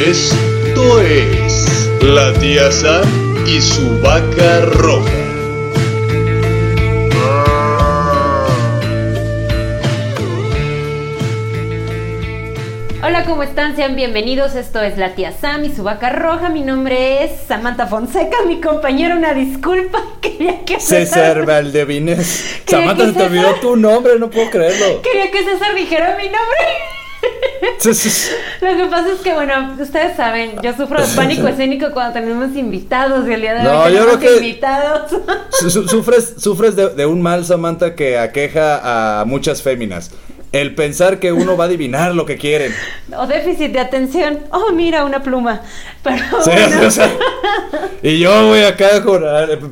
Esto es la tía Sam y su vaca roja. Hola, ¿cómo están? Sean bienvenidos. Esto es la tía Sam y su vaca roja. Mi nombre es Samantha Fonseca. Mi compañero, una disculpa. Quería que César Valdevines. Samantha, se te olvidó tu nombre, no puedo creerlo. Quería que César dijera mi nombre. Sí, sí, sí. Lo que pasa es que, bueno, ustedes saben, yo sufro de pánico escénico cuando tenemos invitados y el día de No, hoy yo tenemos creo que- invitados. Su- su- Sufres, sufres de, de un mal, Samantha, que aqueja a muchas féminas. El pensar que uno va a adivinar lo que quieren. o déficit de atención. Oh, mira, una pluma. Pero Sí, bueno. o sea, y yo, güey, acá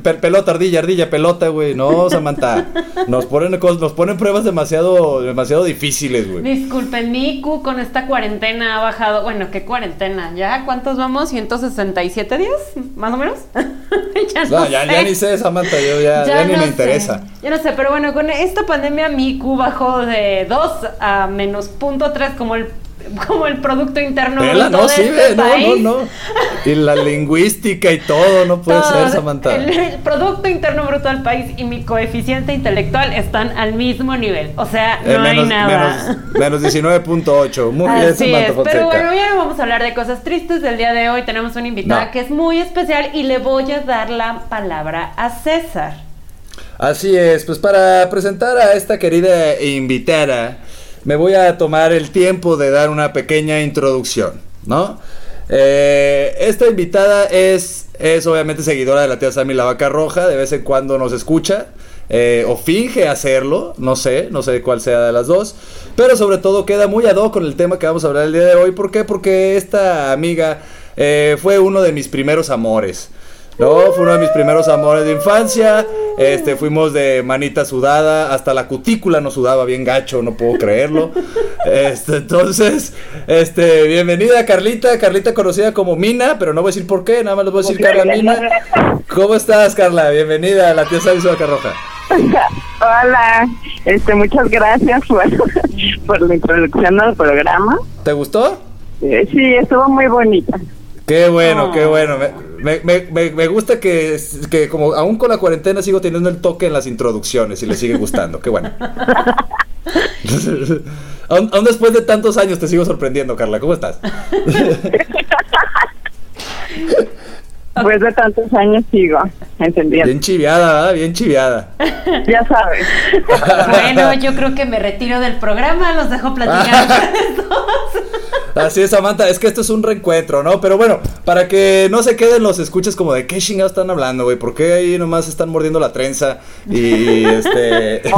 pe- pelota, ardilla, ardilla, pelota, güey. No, Samantha. Nos ponen, nos ponen pruebas demasiado, demasiado difíciles, güey. Disculpen, mi IQ con esta cuarentena ha bajado. Bueno, ¿qué cuarentena? ¿Ya cuántos vamos? ¿167 días? ¿Más o menos? ya no, sé. ya ni sé, Samantha, yo ya, ya ni no me sé. interesa. Ya no sé, pero bueno, con esta pandemia mi IQ bajó de 2 a menos punto 3 como el, como el Producto Interno Bruto no, de sí, este no, no, país. no. Y la lingüística y todo, no puede Todo, ser, Samantha. El Producto Interno Bruto del país y mi coeficiente intelectual están al mismo nivel. O sea, no Eh, hay menos, nada. menos, menos 19.8. Muy bien, Samantha es, Fonseca. pero bueno, ya no vamos a hablar de cosas tristes del día de hoy. Tenemos una invitada No. que es muy especial y le voy a dar la palabra a César. Así es, pues para presentar a esta querida invitada, me voy a tomar el tiempo de dar una pequeña introducción, ¿no? Eh, esta invitada es, es obviamente seguidora de la tía Sammy la vaca roja, de vez en cuando nos escucha. eh, o finge hacerlo, no sé, no sé cuál sea de las dos, pero sobre todo queda muy ad con el tema que vamos a hablar el día de hoy. ¿Por qué? Porque esta amiga eh, fue uno de mis primeros amores. No, fue uno de mis primeros amores de infancia. Este, fuimos de manita sudada, hasta la cutícula nos sudaba bien gacho, no puedo creerlo. Este, entonces, este, bienvenida Carlita, Carlita conocida como Mina, pero no voy a decir por qué, nada más les voy a decir Carla Mina. ¿Cómo estás, Carla? Bienvenida a la tía Sabi Vaca Roja. Hola, este, muchas gracias por, por la introducción al programa. ¿Te gustó? Eh, sí, estuvo muy bonita. Qué bueno, Oh. qué bueno. Me, me, me, me gusta que, que como aún con la cuarentena sigo teniendo el toque en las introducciones y le sigue gustando. Qué bueno. aún, aún después de tantos años te sigo sorprendiendo, Carla. ¿Cómo estás? Después de tantos años sigo entendiendo. Bien chiviada, ¿verdad? Bien chiviada. Ya sabes. Bueno, yo creo que me retiro del programa, los dejo platicar. Así es, Samantha, es que esto es un reencuentro, ¿no? Pero bueno, para que no se queden los escuches como de qué chingados están hablando, güey, ¿por qué ahí nomás están mordiendo la trenza? Y este...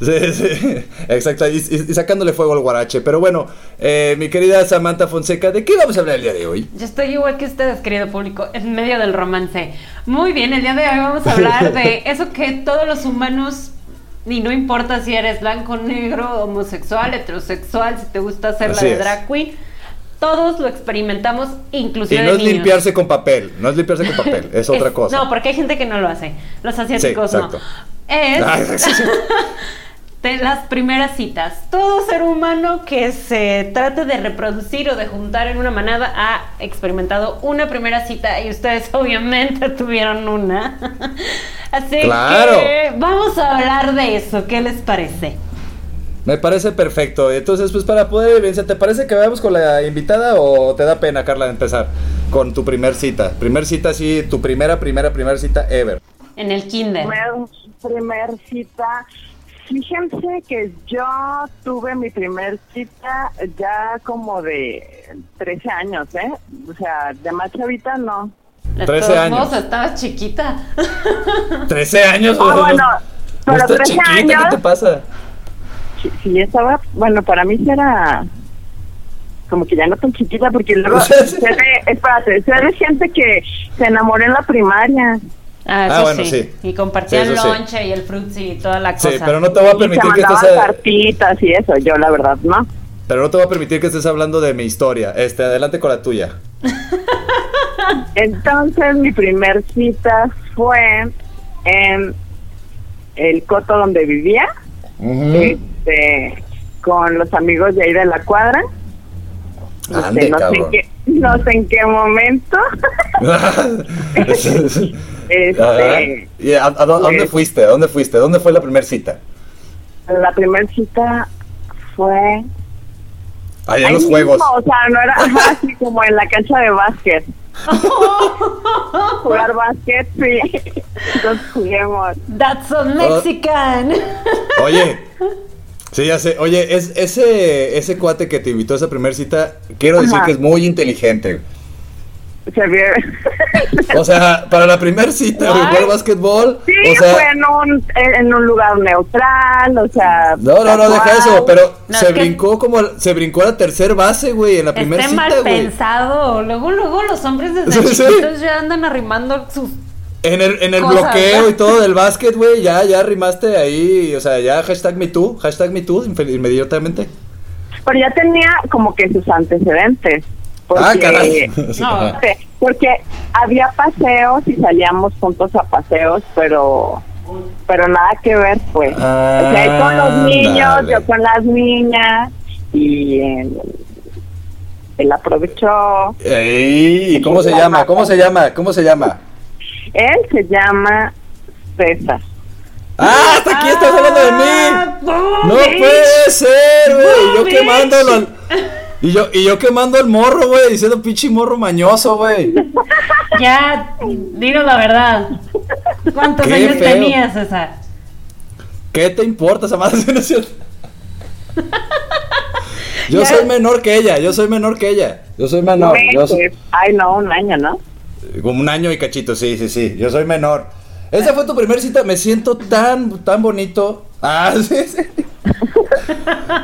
Sí, sí, exacto, y, y- y sacándole fuego al guarache. Pero bueno, eh, mi querida Samantha Fonseca, ¿de qué vamos a hablar el día de hoy? Yo estoy igual que ustedes, querido público, en medio del romance. Muy bien, el día de hoy vamos a hablar de eso que todos los humanos, y no importa si eres blanco, negro, homosexual, heterosexual, si te gusta hacer Así la de drag queen, todos lo experimentamos, Y inclusive no de es niños. limpiarse con papel, no es limpiarse con papel, es otra cosa. No, porque hay gente que no lo hace. Los asiáticos Sí, no. Es sí. De las primeras citas. Todo ser humano que se trate de reproducir o de juntar en una manada ha experimentado una primera cita y ustedes obviamente tuvieron una. Así Claro. que vamos a hablar de eso. ¿Qué les parece? Me parece perfecto. Entonces, pues para poder evidenciar, ¿te parece que vayamos con la invitada o te da pena, Carla, de empezar con tu primer cita? Primer cita, sí, tu primera, primera, primera cita ever. En el kinder. Primer, primer cita. Fíjense que yo tuve mi primer cita ya como de 13 años, ¿eh? O sea, de más chavita no. De 13 todos años. modos, estabas chiquita. 13 años, Ah, bueno, no- no pero estás 13 chiquita, años. ¿qué te pasa? Sí, sí, estaba, bueno, para mí era como que ya no tan chiquita, porque luego sé de, espérate, sé de gente que se enamoró en la primaria. Ah, eso Ah, bueno, sí. sí. Y compartían Sí, lonche y el frutzi y toda la cosa. Sí, pero no te voy a Y permitir que estés... cartitas y eso, yo la verdad, ¿no? Pero no te voy a permitir que estés hablando de mi historia. Este, adelante con la tuya. Entonces mi primer cita fue en el coto donde vivía, este, con los amigos de ahí de la cuadra. Este, Ande, no sé qué, no sé en qué momento. Este, Ajá. ¿Y a, a a dónde pues- fuiste? ¿A dónde fuiste? ¿Dónde fue la primera cita? la primera cita fue Allá en ahí los mismo, juegos. o sea, no era así como en la cancha de básquet. Jugar básquet, sí. Entonces juguemos. That's so Mexican. Oye, sí, ya sé. Oye, es, ese, ese cuate que te invitó a esa primera cita, quiero decir Ajá. que es muy inteligente. O sea, para la primera cita, jugar básquetbol. Sí, o sea, fue en un, en un lugar neutral, o sea. No, no, no, deja eso, pero No, se es que- brincó como, se brincó a la tercer base, güey, en la primera cita, mal güey. pensado. Luego, luego los hombres desde Sí, sí. chiquitos ya andan arrimando sus. En el, en el bloqueo y todo del básquet, güey, ya, ya arrimaste ahí, o sea, ya hashtag me too, hashtag me too, infe- inmediatamente. Pero ya tenía como que sus antecedentes. Porque, Ah, caray. No. Porque había paseos y salíamos juntos a paseos, pero pero nada que ver, pues. o sea, con los niños, Ándale. yo con las niñas, y él, él aprovechó. Ey, ¿Cómo se llama? ¿Cómo se llama? ¿Cómo se llama? Él se llama César. ¡Ah, hasta aquí estás hablando de Ah, mí! boom, ¡No bitch. puede ser, güey! Y yo al- Y yo, y yo quemando el morro, güey, diciendo pinche morro mañoso, güey. Ya, dinos la verdad. ¿Cuántos Qué años feo. tenías, César? ¿Qué te importa esa madre? Yo Ya. soy menor que ella, yo soy menor que ella. Yo soy menor. Yo soy. Ay, no, un año, ¿no? Como un año y cachito, sí, sí, sí. Yo soy menor. Esa fue tu primer cita, me siento tan, tan bonito. Ah, sí, sí.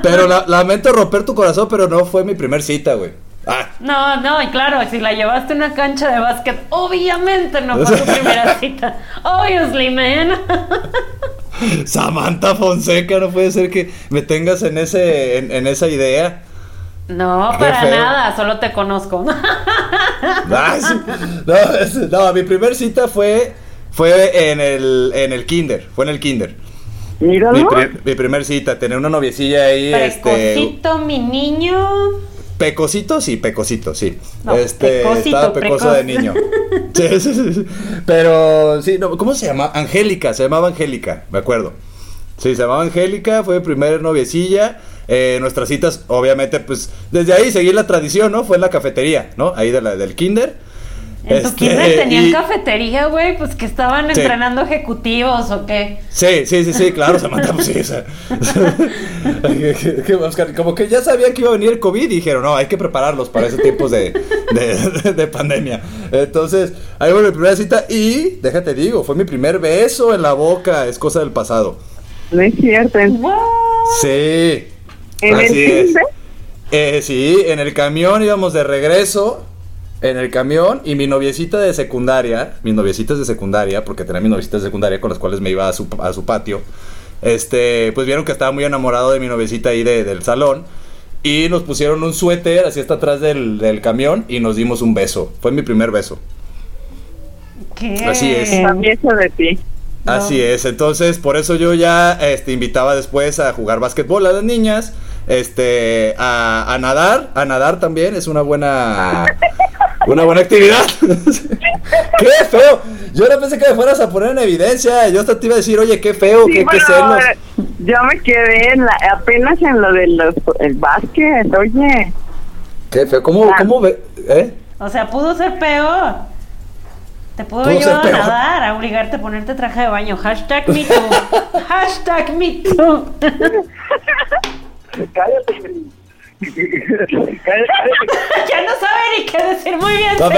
Pero la- lamento romper tu corazón, pero no fue mi primer cita, güey. Ah, No, no, y claro, si la llevaste a una cancha de básquet, obviamente no fue tu primera cita. Obviously, man. Samantha Fonseca, no puede ser que me tengas en ese, en, en esa idea. No, para feo. nada, solo te conozco. Ah, sí. No, no, mi primer cita fue, fue en el, en el kinder, fue en el kinder. Míralo. Mi, pri- mi primer cita, tener una noviecilla ahí, este, Precocito, mi niño. pecosito, sí, pecosito, sí. No, este, pecosito, estaba pecoso precoz. de niño. Sí, sí, sí, sí. Pero, sí, no, ¿cómo se llama? Angélica, se llamaba Angélica, me acuerdo. Sí, se llamaba Angélica, fue mi primer noviecilla. Eh, nuestras citas, obviamente, pues, desde ahí seguí la tradición, ¿no? Fue en la cafetería, ¿no? Ahí de la, del kinder. En tu Este, kinder tenían y- cafetería, güey, pues que estaban Sí. entrenando ejecutivos o qué. Sí, sí, sí, sí, claro, Samantha, pues sí, o sea, Oscar, como que ya sabían que iba a venir el COVID y dijeron, no, hay que prepararlos para esos tiempos de, de, de pandemia. Entonces, ahí fue mi primera cita y, déjate digo, fue mi primer beso en la boca, es cosa del pasado. No es cierto. Sí. En el así es. kinder? Eh, sí, en el camión íbamos de regreso. En el camión y mi noviecita de secundaria, mis noviecitas de secundaria, porque tenía mis noviecitas de secundaria con las cuales me iba a su, a su patio, este, pues vieron que estaba muy enamorado de mi noviecita ahí de- del salón y nos pusieron un suéter así hasta atrás del, del camión y nos dimos un beso. Fue mi primer beso. ¿Qué? Así es. De ti. No. Así es, entonces por eso yo ya este, invitaba después a jugar básquetbol a las niñas, este, a, a nadar, a nadar también es una buena, una buena actividad. qué feo, yo no pensé que me fueras a poner en evidencia, yo hasta te iba a decir, oye, qué feo, Sí, qué, qué bueno, celos. yo me quedé en la- apenas en lo del el básquet, oye. Qué feo, ¿cómo, Ah. cómo ve? ¿Eh? O sea, pudo ser peor. Te pudo Pudo yo a peor. nadar, a obligarte a ponerte traje de baño. Hashtag me too. Hashtag me too. Cállate. ya no sabe ni qué decir. Muy bien, No,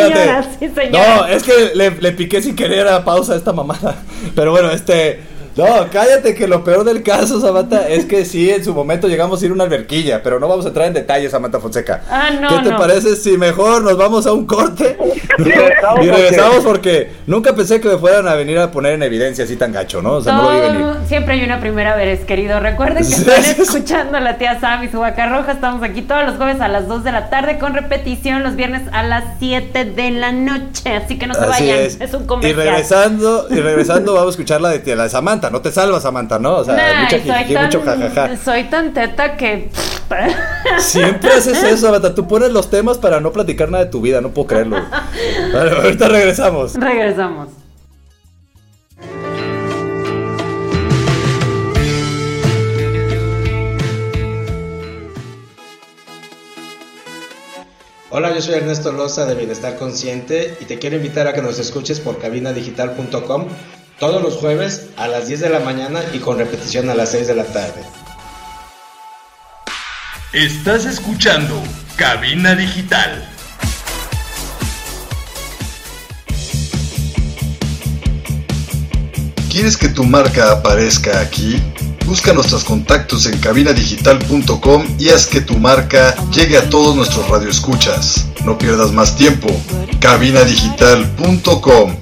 y señores. No, es que le, le piqué sin querer a pausa a esta mamada. Pero bueno, este. No, cállate que lo peor del caso, Samantha, es que sí, en su momento llegamos a ir a una alberquilla, pero no vamos a entrar en detalles, Samantha Fonseca. Ah, no, ¿Qué te no. parece si mejor nos vamos a un corte? regresamos y regresamos porque nunca pensé que me fueran a venir a poner en evidencia así tan gacho, ¿no? O sea, no lo vi venir. Siempre hay una primera vez, querido. Recuerden que están escuchando a la tía Sam y su vaca roja. Estamos aquí todos los jueves a las 2 de la tarde con repetición los viernes a las 7 de la noche. Así que no se Así vayan. es. Es. un y comercial. regresando, y regresando vamos a escuchar la de, la de Samantha. Samantha, no te salvas, Samantha, ¿no? O sea, Nah, mucha jijiji, tan- mucho jajaja. Soy tan teta que. Siempre haces eso, Samantha. Tú pones los temas para no platicar nada de tu vida, no puedo creerlo. Vale, ahorita regresamos. Regresamos. Hola, yo soy Ernesto Loza de Bienestar Consciente y te quiero invitar a que nos escuches por cabinadigital.com todos los jueves a las 10 de la mañana y con repetición a las 6 de la tarde. Estás escuchando Cabina Digital. ¿Quieres que tu marca aparezca aquí? Busca nuestros contactos en cabinadigital.com y haz que tu marca llegue a todos nuestros radioescuchas. No pierdas más tiempo. cabinadigital.com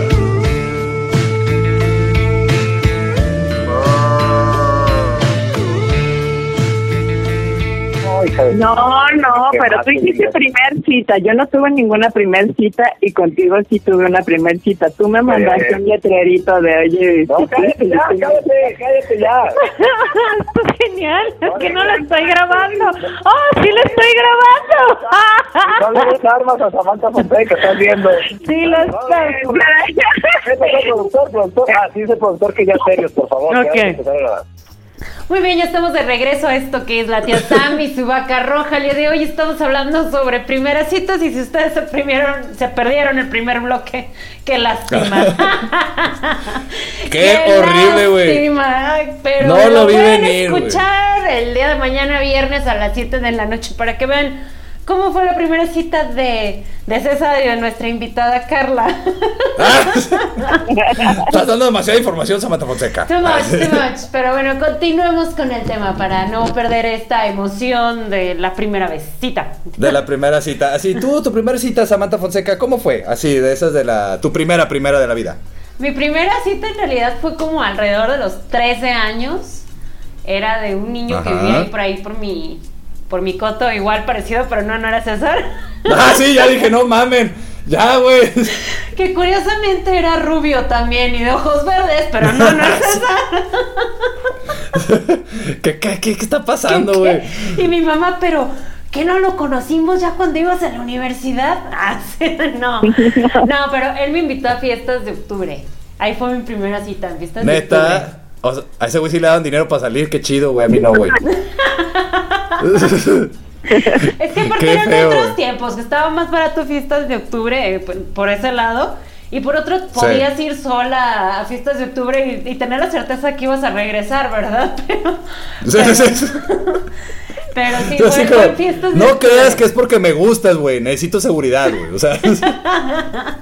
No, no, pero tú hiciste primer cita. Yo no tuve ninguna primer cita y contigo sí tuve una primer cita. Tú me mandaste un letrerito de oye. No, cállate ya, cállate, cállate ya. Esto es genial. Es que no lo estoy grabando. ¡Oh, sí lo estoy grabando! No le des armas a Samantha Fonseca, estás viendo. Sí lo estoy. ¿Qué pasó, productor? Productor. Ah, sí, dice productor que ya serios, por favor. Ok. Muy bien, ya estamos de regreso a esto que es la tía Sam y su vaca roja. El día de hoy estamos hablando sobre primeras citas y si ustedes se, primieron, se perdieron el primer bloque, qué lástima. Qué horrible, güey. Pero No lo vi pueden venir, escuchar el día de mañana viernes a las 7 de la noche para que vean cómo fue la primera cita de, de César y de nuestra invitada Carla. Ah, Estás dando demasiada información, Samantha Fonseca. Too much, too much. Pero bueno, continuemos con el tema para no perder esta emoción de la primera vez. Cita. De la primera cita. Así, tú, tu primera cita, Samantha Fonseca, ¿cómo fue? Así, de esas de la. Tu primera, primera de la vida. Mi primera cita en realidad fue como alrededor de los 13 años. Era de un niño que Ajá. vivía ahí por ahí por mi, por mi coto, igual parecido, pero no, no era César. Ah, sí, ya dije, no mamen. Ya, güey. que curiosamente era rubio también y de ojos verdes, pero no, no es César. ¿Qué, qué, qué, qué está ¿Qué, pasando, güey? Y mi mamá, pero ¿que no lo conocimos ya cuando ibas a la universidad? Ah, sí, no. No, pero él me invitó a fiestas de octubre. Ahí fue mi primera cita en fiestas de octubre. O sea, a ese güey sí le daban dinero para salir, qué chido, güey. A mí no, güey. Es que aparte eran feo. otros tiempos, que estaba más barato fiestas de octubre eh, por, por ese lado. Y por otro, podías ir sola a fiestas de octubre y, y tener la certeza que ibas a regresar, ¿verdad? Pero, Sí, pero, sí, sí. pero sí, fue, fue fiestas de no octubre. creas que es porque me gustas, güey. Necesito seguridad, güey. O sea,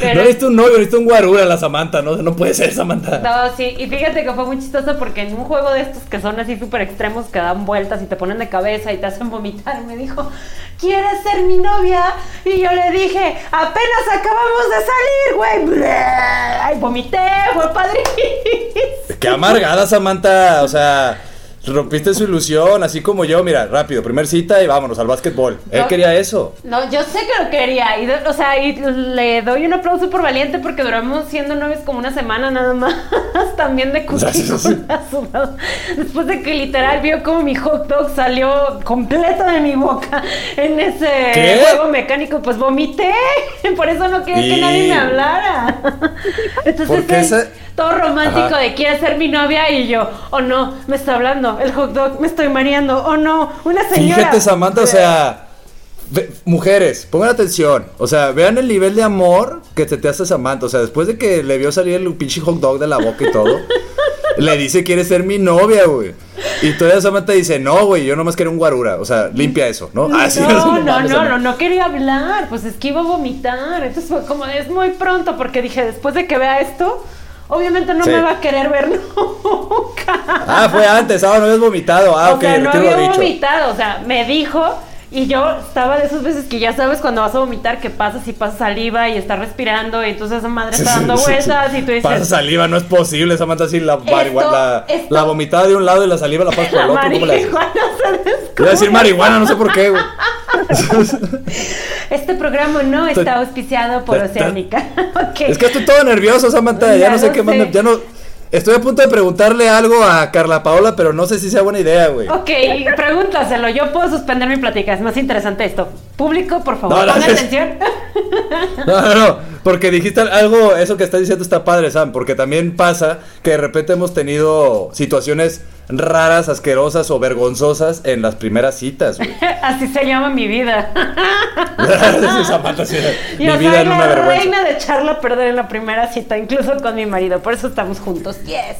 Pero- no necesito un novio, necesito un guarura, la Samantha, ¿no? No puede ser, Samantha. No, sí, y fíjate que fue muy chistoso porque en un juego de estos que son así súper extremos, que dan vueltas y te ponen de cabeza y te hacen vomitar, me dijo, ¿quieres ser mi novia? Y yo le dije, apenas acabamos de salir, güey. Ay, vomité, fue padrísimo. Qué amargada, Samantha. O sea, rompiste su ilusión, así como yo. Mira, rápido, primer cita y vámonos al básquetbol. Él quería eso. No, yo sé que lo quería, y o sea, y le doy un aplauso por valiente porque duramos siendo novios como una semana nada más, también de sudado. Después de que literal vio como mi hot dog salió completo de mi boca en ese ¿Qué? juego mecánico, pues vomité, por eso no quería que nadie me hablara. Entonces todo romántico Ajá. de quiere ser mi novia y yo, oh no, me está hablando, el hot dog, me estoy mareando, oh no, una señora. Fíjate, Samantha, o sea, ve- mujeres, pongan atención. O sea, vean el nivel de amor que te, te hace Samantha. O sea, después de que le vio salir el pinche hot dog de la boca y todo, le dice, quiere ser mi novia, güey. Y todavía Samantha dice, no, güey, yo nomás quiero un guarura. O sea, limpia eso, ¿no? Ah, sí, no, no, mames, no, Samantha. no, no quería hablar, pues es que iba a vomitar. Entonces fue como, es muy pronto, porque dije, después de que vea esto, obviamente no Sí. me va a querer ver nunca. Ah, fue antes, ah, no habías vomitado. Ah, o ok, sea, no había dicho. vomitado, o sea, me dijo y yo estaba de esas veces que ya sabes cuando vas a vomitar que pasas y pasas saliva y estás respirando y entonces esa madre está dando vueltas y tú dices... Pasa saliva, no es posible, Samantha, así la, marigua- la, esto- la vomitada de un lado y la saliva la pasas por La el otro. ¿Cómo le haces? marihuana se descubre. Iba a decir marihuana, no sé por qué, güey. Este programa no está auspiciado por Oceánica. Es que estoy todo nervioso, Samantha. Ya, Ya no sé qué más. Ya no. Estoy a punto de preguntarle algo a Carla Paola, pero no sé si sea buena idea, güey. Ok, pregúntaselo. Yo puedo suspender mi plática. Es más interesante esto. Público, por favor, No, es- atención. No, no, no, porque dijiste algo, eso que estás diciendo está padre, Sam, porque también pasa que de repente hemos tenido situaciones raras, asquerosas o vergonzosas en las primeras citas, güey. Así se llama mi vida. Sí, Samantha, sí, Yo mi vida soy en la una vergüenza. reina de echarla a perder en la primera cita, incluso con mi marido. Por eso estamos juntos. Yes.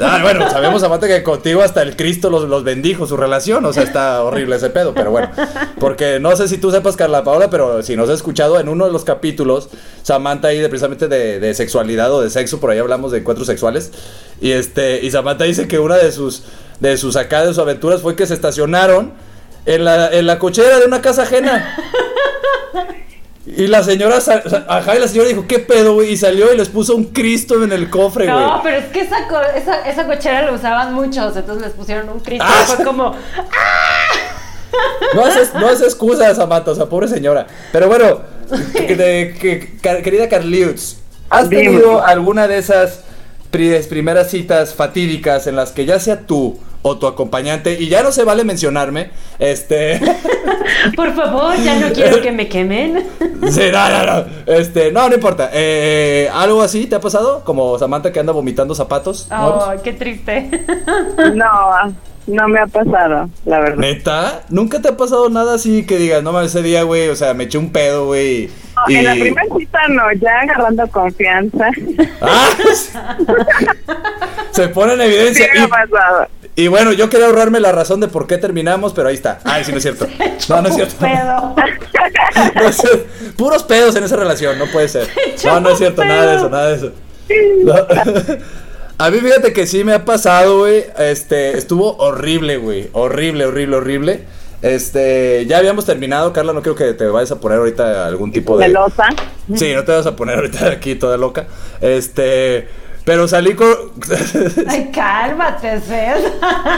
Ah, bueno, sabemos, Samantha, que contigo hasta el Cristo los, los bendijo su relación, o sea, está horrible ese pedo, pero bueno. Porque no sé si tú sepas, Carla Paola, pero si nos has escuchado en uno de los capítulos, Samantha ahí de precisamente de, de sexualidad o de sexo, por ahí hablamos de encuentros sexuales, y este, y Samantha dice que una de sus, de sus acá, de sus aventuras fue que se estacionaron en la, en la cochera de una casa ajena. Y la señora, ajá, y la señora dijo, ¿qué pedo, güey? Y salió y les puso un Cristo en el cofre, güey. No, pero es que esa, co- esa, esa cochera la usaban muchos, entonces les pusieron un Cristo. Ah. y Fue como, No es, no es excusa, Samantha, o sea, pobre señora. Pero bueno, que- de- que- car- querida Carliutz, ¿has Dime. tenido alguna de esas pri- primeras citas fatídicas en las que ya sea tú o tu acompañante, y ya no se vale mencionarme, este... por favor, ya no quiero que me quemen. sí, no, no, no, este, no, no importa. Eh, ¿Algo así te ha pasado? Como Samantha que anda vomitando zapatos. Oh, qué triste. No, no me ha pasado, la verdad. ¿Neta? ¿Nunca te ha pasado nada así que digas, no mames, ese día, güey, o sea, me eché un pedo, güey? No, y- En la primera cita no, ya agarrando confianza. ¡Ah! Se pone en Sí evidencia. me ha pasado. Y, y bueno, yo quería ahorrarme la razón de por qué terminamos, pero ahí está. Ay, sí, no es cierto. No, no es cierto. Pedo. No es cierto. Puros pedos en esa relación, no puede ser. No, no es cierto, nada de eso, nada de eso. No. A mí fíjate que sí me ha pasado, güey. Este, estuvo horrible, güey. Horrible, horrible, horrible. Este, ya habíamos terminado, Carla, no creo que te vayas a poner ahorita algún tipo de... Celosa. Sí, no te vas a poner ahorita aquí toda loca. Este, pero salí con Ay, cálmate, Cés.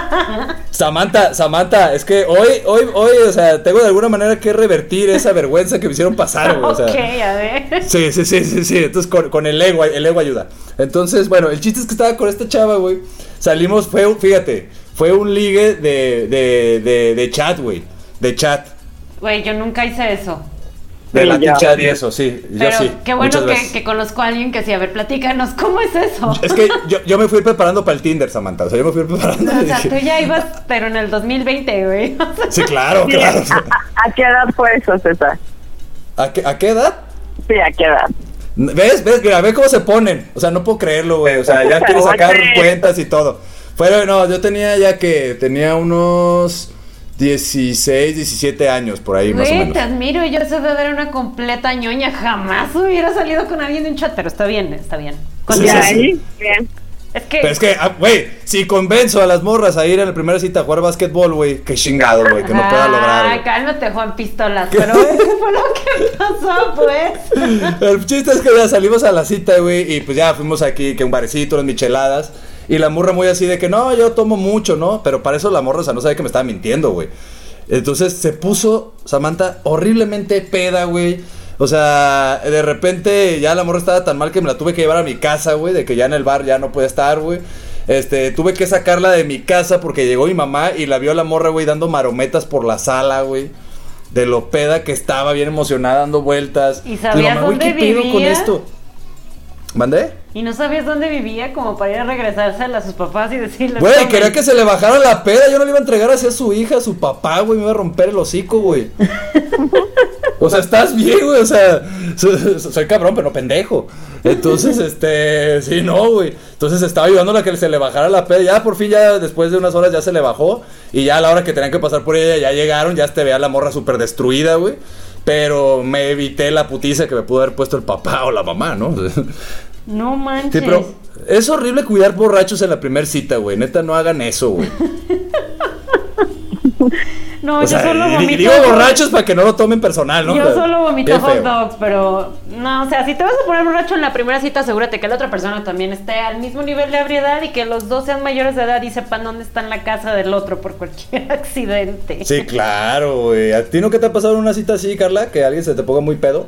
Samantha, Samantha, es que hoy, hoy, hoy, o sea, tengo de alguna manera que revertir esa vergüenza que me hicieron pasar, güey, o sea. ok, a ver. Sí, sí, sí, sí, sí. Entonces con, con el ego, el ego ayuda. Entonces, bueno, el chiste es que estaba con esta chava, güey. Salimos, fue, fíjate, fue un ligue de, de, de, de chat, güey. De chat. Güey, yo nunca hice eso. De Sí, Latin ya. chat y eso, sí. Yo Pero sí. qué bueno que, conozco a alguien que sí. A ver, platícanos, ¿cómo es eso? Es que yo, yo me fui preparando para el Tinder, Samantha. O sea, yo me fui preparando. O sea, dije, tú ya ibas, pero en el 2020, güey. Sí, claro, Sí, claro. ¿A, qué edad fue eso, César? ¿A qué, ¿A qué edad? Sí, ¿a qué edad? ¿Ves? ¿Ves? Mira, ve cómo se ponen. O sea, no puedo creerlo, güey. O sea, ya quiero sacar cuentas y todo. Pero no, yo tenía ya que tenía unos 16, 17 años por ahí, más o Güey, menos. te admiro. Yo sé de ver una completa ñoña. Jamás hubiera salido con alguien de un chat, pero está bien, está bien. Con- Sí, ¿Y sí, sí. ahí? Bien. Es que. Pero es que, ah, güey, si convenzo a las morras a ir en la primera cita a jugar básquetbol, güey, qué chingado, güey, que no pueda lograr. Ay, güey. cálmate, Juan Pistolas. Pero ¿qué fue lo que pasó, pues? El chiste es que ya salimos a la cita, güey, y pues ya fuimos aquí, que un barecito, unas micheladas. Y la morra muy así de que no, yo tomo mucho, ¿no? Pero para eso la morra, o sea, no sabe que me estaba mintiendo, güey. Entonces se puso, Samantha, horriblemente peda, güey. O sea, de repente ya la morra estaba tan mal que me la tuve que llevar a mi casa, güey, de que ya en el bar ya no puede estar, güey. Este, tuve que sacarla de mi casa porque llegó mi mamá y la vio a la morra, güey, dando marometas por la sala, güey. De lo peda que estaba, bien emocionada, dando vueltas. ¿Y sabías mamá, ¿qué pedo con esto? ¿Mandé? Y no sabías dónde vivía como para ir a regresarse a sus papás y decirles. Güey, quería que se le bajara la peda. Yo no le iba a entregar así a su hija, a su papá, güey. Me iba a romper el hocico, güey. O sea, estás bien, güey. O sea, so- so- soy cabrón, pero no pendejo. Entonces, este, sí, no, güey. Entonces estaba ayudándola a que se le bajara la peda. Ya por fin, ya después de unas horas, ya se le bajó. Y ya a la hora que tenían que pasar por ella, ya llegaron. Ya te veía la morra súper destruida, güey. Pero me evité la putiza que me pudo haber puesto el papá o la mamá, ¿no? No manches. Sí, pero es horrible cuidar borrachos en la primera cita, güey. Neta, no hagan eso, güey. No, O yo sea, solo vomito. digo borrachos para que no lo tomen personal, ¿no? Yo Pero, solo vomito hot dogs, pero no, o sea, si te vas a poner borracho en la primera cita, asegúrate que la otra persona también esté al mismo nivel de ebriedad y que los dos sean mayores de edad y sepan dónde está en la casa del otro por cualquier accidente. Sí, claro, güey. ¿A ti no qué te ha pasado en una cita así, Carla? Que alguien se te ponga muy pedo.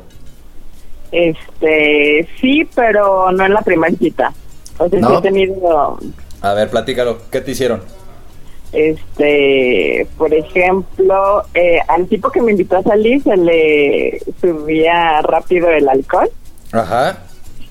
Este, sí, pero no en la primera cita. O sea, sí ¿No? he tenido, A ver, platícalo. ¿Qué te hicieron? Este, por ejemplo, eh, al tipo que me invitó a salir se le subía rápido el alcohol Ajá.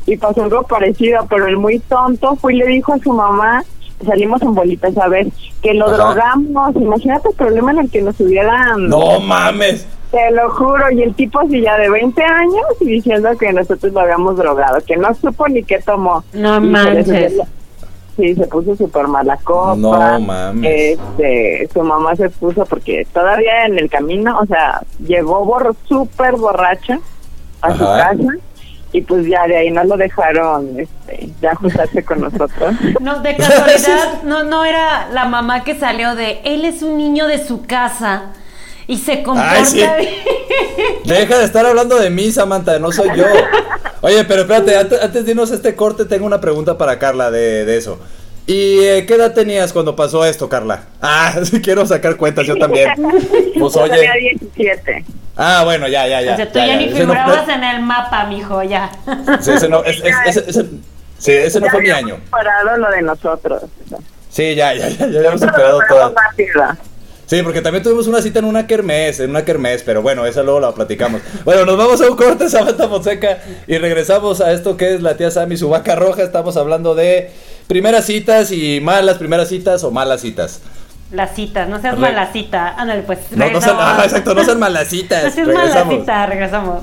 y pasó algo parecido, pero el muy tonto fue y le dijo a su mamá, salimos en bolitas a ver, que lo Ajá. drogamos, imagínate el problema en el que nos hubieran... No mames. Te lo juro, y el tipo así ya de 20 años y diciendo que nosotros lo habíamos drogado, que no supo ni qué tomó. No Y se le manches. Sí, se puso súper mala copa. No mames. Este, su mamá se puso porque todavía en el camino, o sea, llegó borro, súper borracha a su casa y pues ya de ahí no lo dejaron este, ya ajustarse con nosotros. No, de casualidad, no, no era la mamá que salió de él es un niño de su casa y se comporta Ay, sí. bien. Deja de estar hablando de mí, Samantha, no soy yo. Oye, pero espérate, antes, antes de irnos a este corte, tengo una pregunta para Carla de, de eso. ¿Y eh, qué edad tenías cuando pasó esto, Carla? Ah, sí, quiero sacar cuentas yo también. Pues Yo oye. tenía 17. Ah, bueno, ya, ya, ya. o sea, tú ya, ya, ya. ni no- figurabas en el mapa, mijo, ya. Sí, ese no, es- es- ese- ese- sí, ese no Ya fue mi habíamos año. Parado lo de nosotros. Sí, ya, ya, ya, ya habíamos Pero superado rápido. Sí, porque también tuvimos una cita en una kermés, en una kermés, pero bueno, esa luego la platicamos. Bueno, nos vamos a un corte, Samantha Fonseca, y regresamos a esto que es la tía Sammy, su vaca roja. Estamos hablando de primeras citas y malas primeras citas o malas citas. La cita, no seas Re- mala cita. Ándale, pues. No, no sean, ah, exacto, no sean malas citas. No seas mala Regresamos. cita, regresamos.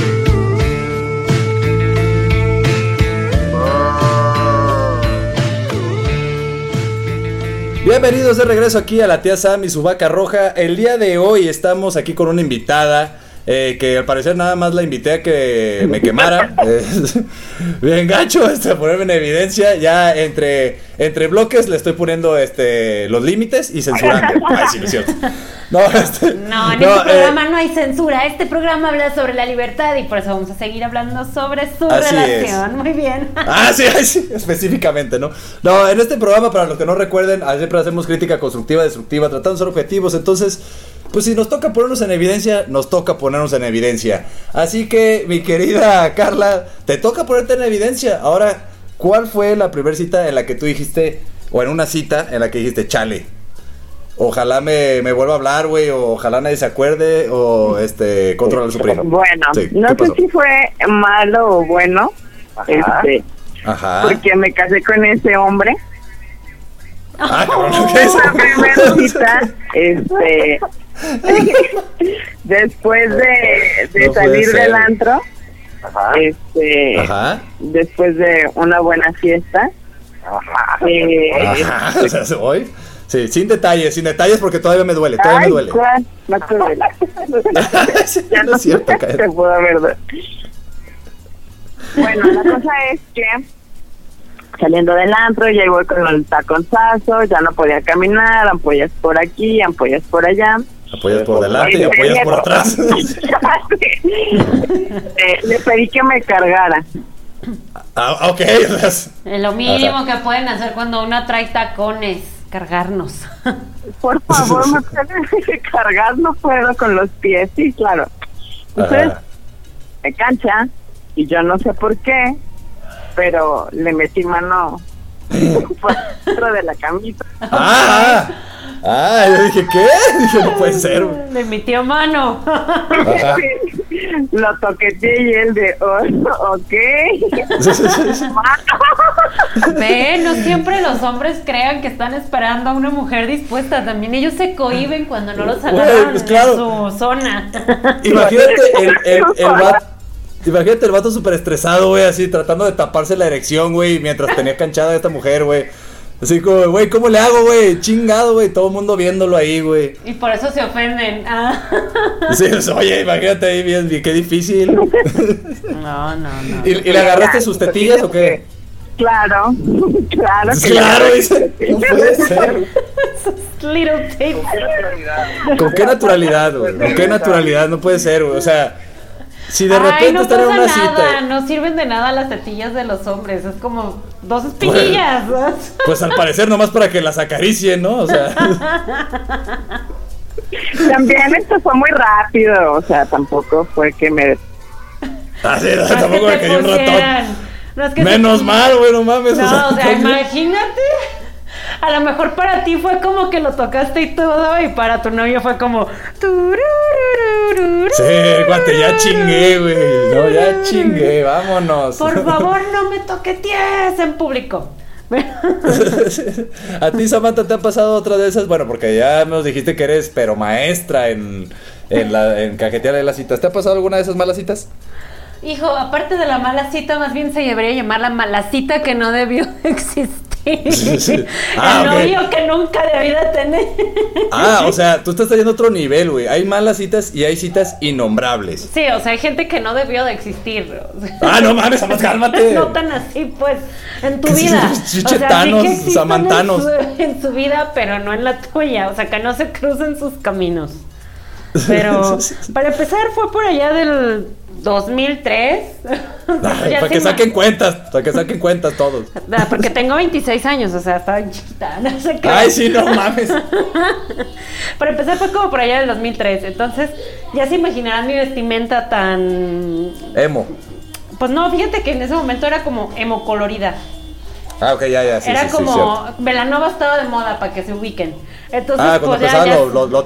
Bienvenidos de regreso aquí a la tía Sam y su vaca roja. El día de hoy estamos aquí con una invitada. Eh, que al parecer nada más la invité a que me quemara. Bien gacho, este, ponerme en evidencia. Ya entre, entre bloques le estoy poniendo este los límites y censurando. Ay, sí, no es cierto. No, este, No, en no, este eh, programa no hay censura. Este programa habla sobre la libertad y por eso vamos a seguir hablando sobre su relación. Muy bien. Ah, sí, sí, específicamente, ¿no? No, en este programa, para los que no recuerden, siempre hacemos crítica constructiva, destructiva, tratando de ser objetivos. Entonces, pues si nos toca ponernos en evidencia, nos toca ponernos en evidencia. Así que, mi querida Carla, te toca ponerte en evidencia. Ahora, ¿cuál fue la primera cita en la que tú dijiste, o en una cita en la que dijiste, chale? Ojalá me, me vuelva a hablar, güey, o ojalá nadie se acuerde, o este, controla su primo. Bueno, Sí, no ¿qué sé pasó? si fue malo o bueno, este, Ajá. porque me casé con ese hombre. Ah, cabrón, ¿qué es? La primera cita, este, después de, de No puede salir ser. del antro, este, Ajá. después de una buena fiesta, eh, Ajá, o sea, hoy Sí, sin detalles, sin detalles porque todavía me duele, todavía Ay, me duele. ¿cuál? No te duele. Sí, Ya no es cierto, te puedo ver. Bueno, la cosa es que saliendo del antro ya voy con el taconzazo, ya no podía caminar, ampollas por aquí, ampollas por allá. Apoyas por delante y apoyas por atrás. Eh, le pedí que me cargara. Ah, ok. o sea, Es lo mínimo que pueden hacer cuando una trae tacones, cargarnos. Por favor, me pueden cargar, no puedo con los pies. Sí, claro. Entonces, me cancha y yo no sé por qué, pero le metí mano de la camisa. Ah, ah, yo dije, ¿qué? Dije, no puede ser. Le metió mano. Lo toqueteé y él de, oh, ok. Ve, no siempre los hombres crean que están esperando a una mujer dispuesta. También ellos se cohiben cuando no los Güey, agarran pues claro. en su zona. Imagínate el, el, el vato. Imagínate el vato súper estresado, güey, así tratando de taparse la erección, güey, mientras tenía canchada a esta mujer, güey. Así como, güey, ¿cómo le hago, güey? Chingado, güey, todo el mundo viéndolo ahí, güey. Y por eso se ofenden. Ah. Sí, pues, oye, imagínate ahí, bien, bien, qué difícil. No, no, no. ¿Y, y le agarraste sus tetillas o qué? Claro, claro. que Claro, dice. No puede ser. Little. ¿Con qué naturalidad, güey? ¿Con qué naturalidad? No puede ser, güey. O sea, si de Ay, repente no están en pasa una nada, cita. no sirven de nada las tetillas de los hombres, es como dos espinillas. Pues al parecer nomás para que las acaricien, ¿no? O sea, También esto fue muy rápido, o sea, tampoco fue que me... así, No que tampoco me cayó un ratón. pusieran, no es que te Menos mal, güey, no mames. No, o sea, imagínate. A lo mejor para ti fue como que lo tocaste y todo, y para tu novio fue como. Sí, guate, ya chingué, güey. No, ya chingué, vámonos. Por favor, no me toquetees en público. A ti, Samantha, ¿te ha pasado otra de esas? Bueno, porque ya nos dijiste que eres, pero maestra en, en, la, en cajetear de las citas. ¿Te ha pasado alguna de esas malas citas? Hijo, aparte de la mala cita, más bien se debería llamar la mala cita que no debió existir. Ah, El novio que nunca debí de tener. Ah, o sea, tú estás trayendo otro nivel, güey. Hay malas citas y hay citas innombrables. Sí, o sea, hay gente que no debió de existir. Ah, no mames, Samantha, cálmate. No tan así, pues, en tu vida. sí, O sea, sí que samantanos. En su, en su vida, pero no en la tuya. O sea, que no se crucen sus caminos. Pero, para empezar, fue por allá del 2003. Ay, Ya para que saquen cuentas, para que saquen cuentas todos. Ah, Porque tengo 26 años, o sea, estaba chiquita. No sé qué. Ay, sí, no mames. Para empezar fue como por allá del 2003. Entonces, ya se imaginarán mi vestimenta tan... Emo. Pues no, fíjate que en ese momento era como emo colorida. Ah, ok, ya, ya, sí, era sí, sí, como... cierto. Velanova estaba de moda para que se ubiquen. Entonces, Ah, cuando pues empezaba ya- lo, lo.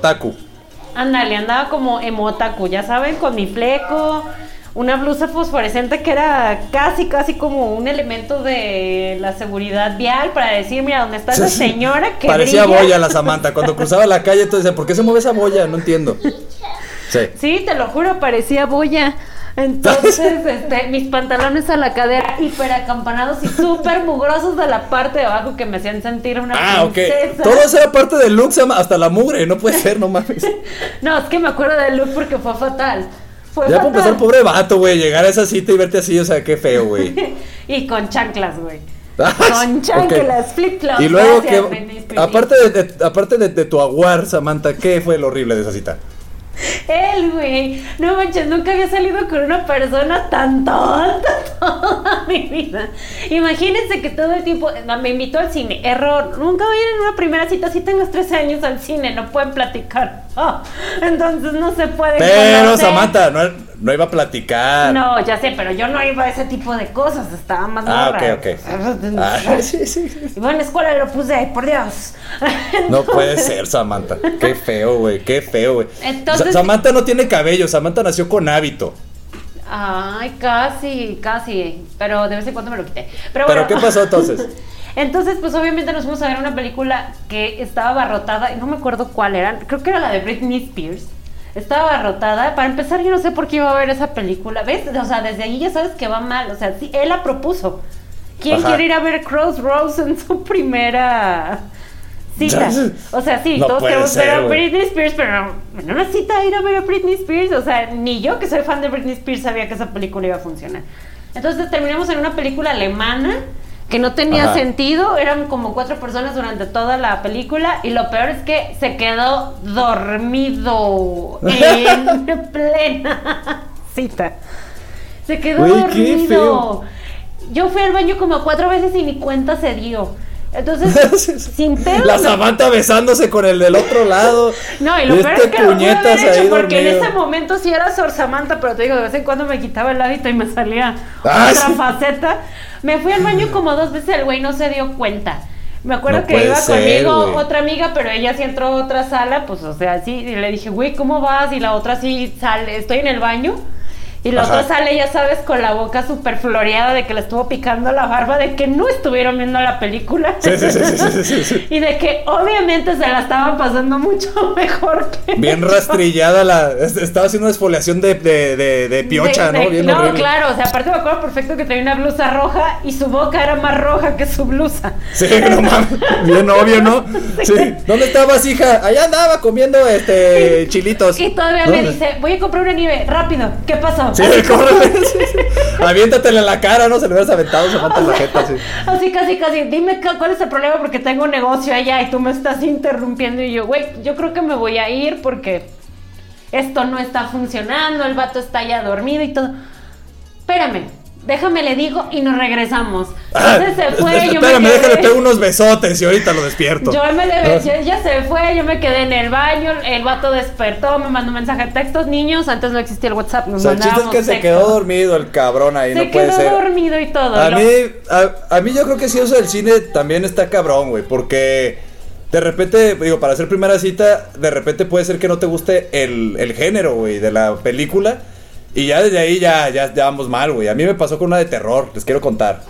Ándale, andaba como emo otaku, ya saben, con mi fleco, una blusa fosforescente que era casi, casi como un elemento de la seguridad vial para decir, mira, ¿dónde está esa señora que Parecía brilla? boya la Samantha. Cuando cruzaba la calle, entonces decía, ¿por qué se mueve esa boya? No entiendo. Sí. Sí, te lo juro, parecía boya. Entonces, este, mis pantalones a la cadera hiper acampanados y súper mugrosos de la parte de abajo que me hacían sentir una Ah, ok. princesa. Todo eso era parte del look, hasta la mugre. No puede ser, no mames. No, es que me acuerdo del look porque fue fatal. Fue Ya por fatal. empezar, pobre vato, güey. Llegar a esa cita y verte así, o sea, qué feo, güey. Y con chanclas, güey. Ah, Con chanclas, flip-flops. Y luego, Gracias, que, aparte, de, de- aparte de, de tu aguar, Samantha, ¿qué fue lo horrible de esa cita? Él, güey. No manches, nunca había salido con una persona tan tonta toda mi vida. Imagínense que todo el tiempo no, me invitó al cine. Error. Nunca voy a ir en una primera cita si tengas 13 años al cine. No pueden platicar. Entonces no se puede. Pero, conocer. Samantha, no, no iba a platicar. No, ya sé, pero yo no iba a ese tipo de cosas. Estaba más Ah, morra. ok, ok. Ah, sí, sí, sí. Y bueno, en la escuela lo puse, por Dios. No puede ser, Samantha. Qué feo, güey. Qué feo, güey. Entonces- Sa- Samantha no tiene cabello. Samantha nació con hábito. Ay, casi, casi. Pero de vez en cuando me lo quité. Pero, ¿Pero bueno. qué pasó entonces? Entonces, pues obviamente nos fuimos a ver una película que estaba abarrotada, y no me acuerdo cuál era, creo que era la de Britney Spears. Estaba abarrotada. Para empezar, yo no sé por qué iba a ver esa película. ¿Ves? O sea, desde ahí ya sabes que va mal. O sea, sí, él la propuso. ¿Quién Ajá. quiere ir a ver Crossroads en su primera cita. O sea, sí, No todos queremos ver ser, a güey. Britney Spears, pero en una cita ir a ver a Britney Spears, o sea, ni yo que soy fan de Britney Spears sabía que esa película iba a funcionar. Entonces terminamos en una película alemana que no tenía Ajá. sentido, eran como cuatro personas durante toda la película y lo peor es que se quedó dormido en plena cita. Se quedó dormido. Yo fui al baño como cuatro veces y ni cuenta se dio. Entonces, sin pedo. La Samantha besándose con el del otro lado. No, y lo Y peor este es que lo pude haber hecho porque en ese momento sí era Sor Samantha, pero te digo, de vez en cuando me quitaba el hábito y me salía Ah, otra faceta. Me fui al baño como dos veces, el güey no se dio cuenta. Me acuerdo No que iba ser, conmigo otra amiga, pero ella sí entró a otra sala, pues o sea, sí, y le dije, güey, ¿cómo vas? Y la otra sí sale, estoy en el baño. Y la Ajá. otra sale, ya sabes, con la boca súper floreada de que le estuvo picando la barba, de que no estuvieron viendo la película. Sí, sí, sí. Y de que obviamente se la estaban pasando mucho mejor que Bien yo. rastrillada la. es- Estaba haciendo una exfoliación de, de, de, de piocha, ¿no? Bien no, horrible. claro, o sea, aparte me acuerdo perfecto que tenía una blusa roja y su boca era más roja que su blusa. Sí, no mames. Bien obvio, ¿no? Sí. ¿Dónde estabas, hija? Allá andaba comiendo este chilitos. Y todavía me dice, voy a comprar una nieve, rápido, ¿qué pasó? Sí, córrele. Sí, sí. Aviéntatela en la cara, ¿no? Se le hubieras aventado, se mata la jeta, sí. así casi, casi, dime cu- cuál es el problema porque tengo un negocio allá y tú me estás interrumpiendo y yo, güey, yo creo que me voy a ir porque esto no está funcionando, el vato está ya dormido y todo. Espérame, déjame le digo y nos regresamos. Ah, Entonces se fue, yo Espérame, me quedé... déjale pego unos besotes y ahorita lo despierto. Yo me le No, ya, ya se fue, yo me quedé en el baño, el vato despertó, me mandó un mensaje de textos, niños, antes no existía el WhatsApp, O nos sea, el chiste es que se quedó dormido el cabrón ahí, Se no puede quedó ser. dormido y todo. A lo- mí, a, a mí yo creo que sí, eso del cine también está cabrón, güey, porque de repente, digo, para hacer primera cita, de repente puede ser que no te guste el, el género, güey, de la película, y ya desde ahí ya, ya, ya vamos mal, güey. A mí me pasó con una de terror, les quiero contar.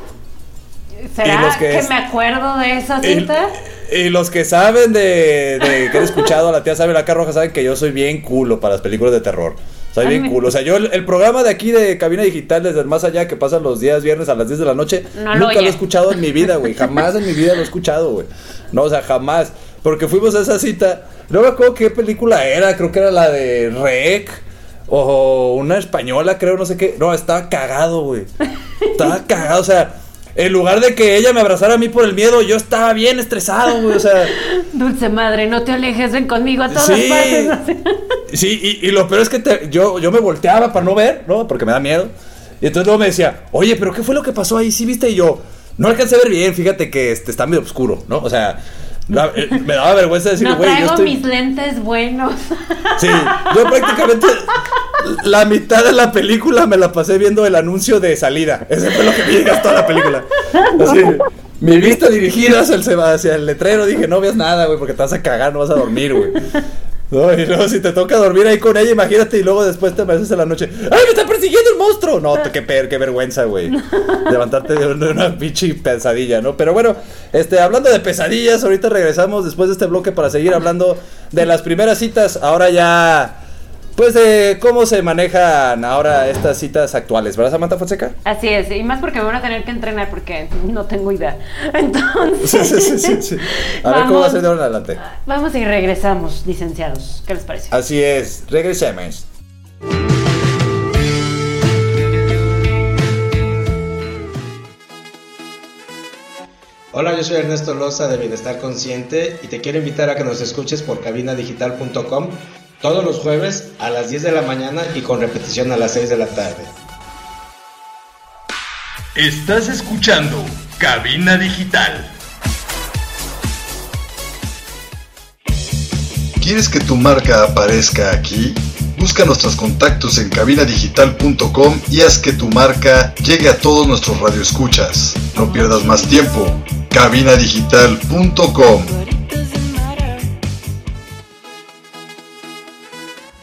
¿Será y los que que, es- me acuerdo de esa cita? y los que saben de, de que han escuchado a la tía sabe la cara roja saben que yo soy bien culo para las películas de terror. Soy Ay, bien culo. O sea, yo el, el programa de aquí de Cabina Digital desde el más allá que pasa los días viernes a las 10 de la noche, No lo nunca lo oye. he escuchado en mi vida, güey. Jamás en mi vida lo he escuchado, güey. No, o sea, jamás. Porque fuimos a esa cita. No me acuerdo qué película era. Creo que era la de Rec. O una española, creo, no sé qué. No, estaba cagado, güey. Estaba cagado, o sea. En lugar de que ella me abrazara a mí por el miedo, yo estaba bien estresado, güey. O sea, Dulce madre, no te alejes, ven conmigo a todas Sí. partes. así. Sí, y, y lo peor es que te- yo, yo me volteaba para no ver, ¿no? Porque me da miedo. Y entonces luego me decía, oye, pero ¿qué fue lo que pasó ahí? ¿Sí viste? Y yo, no alcancé a ver bien, fíjate que este, está medio oscuro, ¿no? O sea, la- eh, me daba vergüenza decir, No güey, yo traigo estoy... mis lentes buenos. Sí, yo prácticamente la mitad de la película me la pasé viendo el anuncio de salida. Ese fue lo que vi toda la película. Así, mi vista dirigida hacia el, hacia el letrero, dije, no veas nada, güey, porque te vas a cagar, no vas a dormir, güey. No, y luego si te toca dormir ahí con ella, imagínate, y luego después te apareces en la noche, ¡ay, me está persiguiendo el monstruo! No, qué, per- qué vergüenza, güey. Levantarte de una, una pinche pesadilla, ¿no? Pero bueno, este, hablando de pesadillas, ahorita regresamos después de este bloque para seguir hablando de las primeras citas. Ahora ya, pues de cómo se manejan ahora estas citas actuales, ¿verdad, Samantha Fonseca? Así es, y más porque me van a tener que entrenar porque no tengo idea. Entonces, Sí, sí, sí. A ver cómo va a Vamos. ser de ahora en adelante. vamos y regresamos, licenciados. ¿Qué les parece? Así es, regresemos. Hola, yo soy Ernesto Loza de Bienestar Consciente y te quiero invitar a que nos escuches por cabinadigital.com todos los jueves a las 10 de la mañana y con repetición a las 6 de la tarde. Estás escuchando Cabina Digital. ¿Quieres que tu marca aparezca aquí? Busca nuestros contactos en cabinadigital.com y haz que tu marca llegue a todos nuestros radioescuchas. No pierdas más tiempo. cabinadigital.com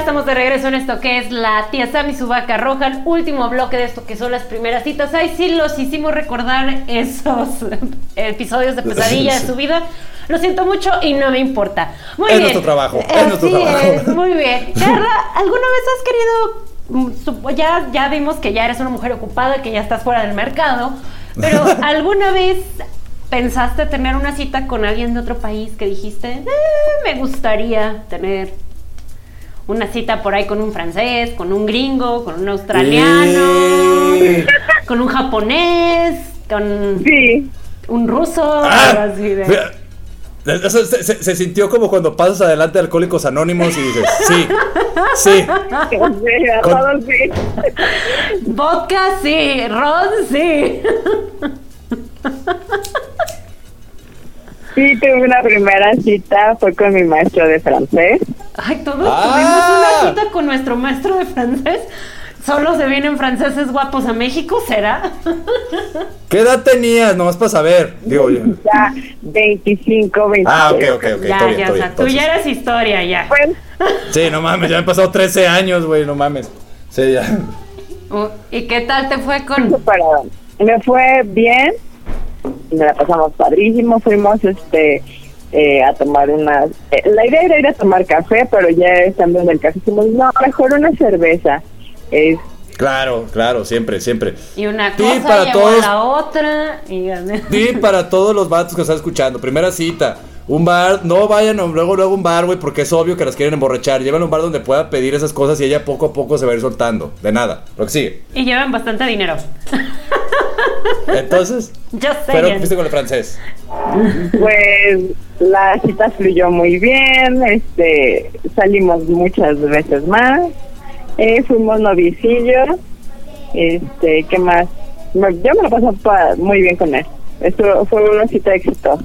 Estamos de regreso en esto que es la tía Sam y su vaca roja, el último bloque de esto que son las primeras citas. Ay, sí, los hicimos recordar esos episodios de pesadilla de su vida. Lo siento mucho y no me importa. Muy Es bien. nuestro trabajo, es Así nuestro trabajo. es, muy bien. Carla, ¿alguna vez has querido mm, ya, ya vimos que ya eres una mujer ocupada, que ya estás fuera del mercado, pero ¿alguna vez pensaste tener una cita con alguien de otro país que dijiste, "Eh, me gustaría tener una cita por ahí con un francés, con un gringo, con un australiano, Eh. con un japonés, con Sí. un ruso, Ah, algo así de... eso se, se- se sintió como cuando pasas adelante de Alcohólicos Anónimos y dices, sí, Con- sí. Vodka sí, ron sí. Sí, tuve una primera cita, fue con mi maestro de francés. Ay, todos Ah. tuvimos una cita con nuestro maestro de francés. Solo se vienen franceses guapos a México, ¿será? ¿Qué edad tenías? Nomás para saber. Digo, yo. Ya 25, 26. Ah, ok, ok, ok. ya, bien, ya, está o bien, sea, tú entonces. ya eres historia, ya. Pues, Sí, no mames, ya han pasado 13 años, güey, no mames. Sí, ya. Uh, ¿Y qué tal te fue con...? para, me fue bien, me la pasamos padrísimo, fuimos este eh, a tomar una... eh, la idea era ir a tomar café, pero ya estando en el café dijimos, no, mejor una cerveza. Es, Claro, claro, siempre, siempre. Y una Sí, cosa para llevó todos. a la otra y... Sí, para todos los vatos que están escuchando. Primera cita. Un bar, no vayan luego luego a un bar, güey, porque es obvio que las quieren emborrachar. A un bar donde pueda pedir esas cosas y ella poco a poco se va a ir soltando. De nada. Lo que sigue. Y llevan bastante dinero. Entonces, Yo sé. pero fuiste con el francés. pues la cita fluyó muy bien, este salimos muchas veces más, eh, fuimos noviecillos, este, ¿qué más? Me- yo me lo pasé pa- muy bien con él. Esto fue una cita exitosa.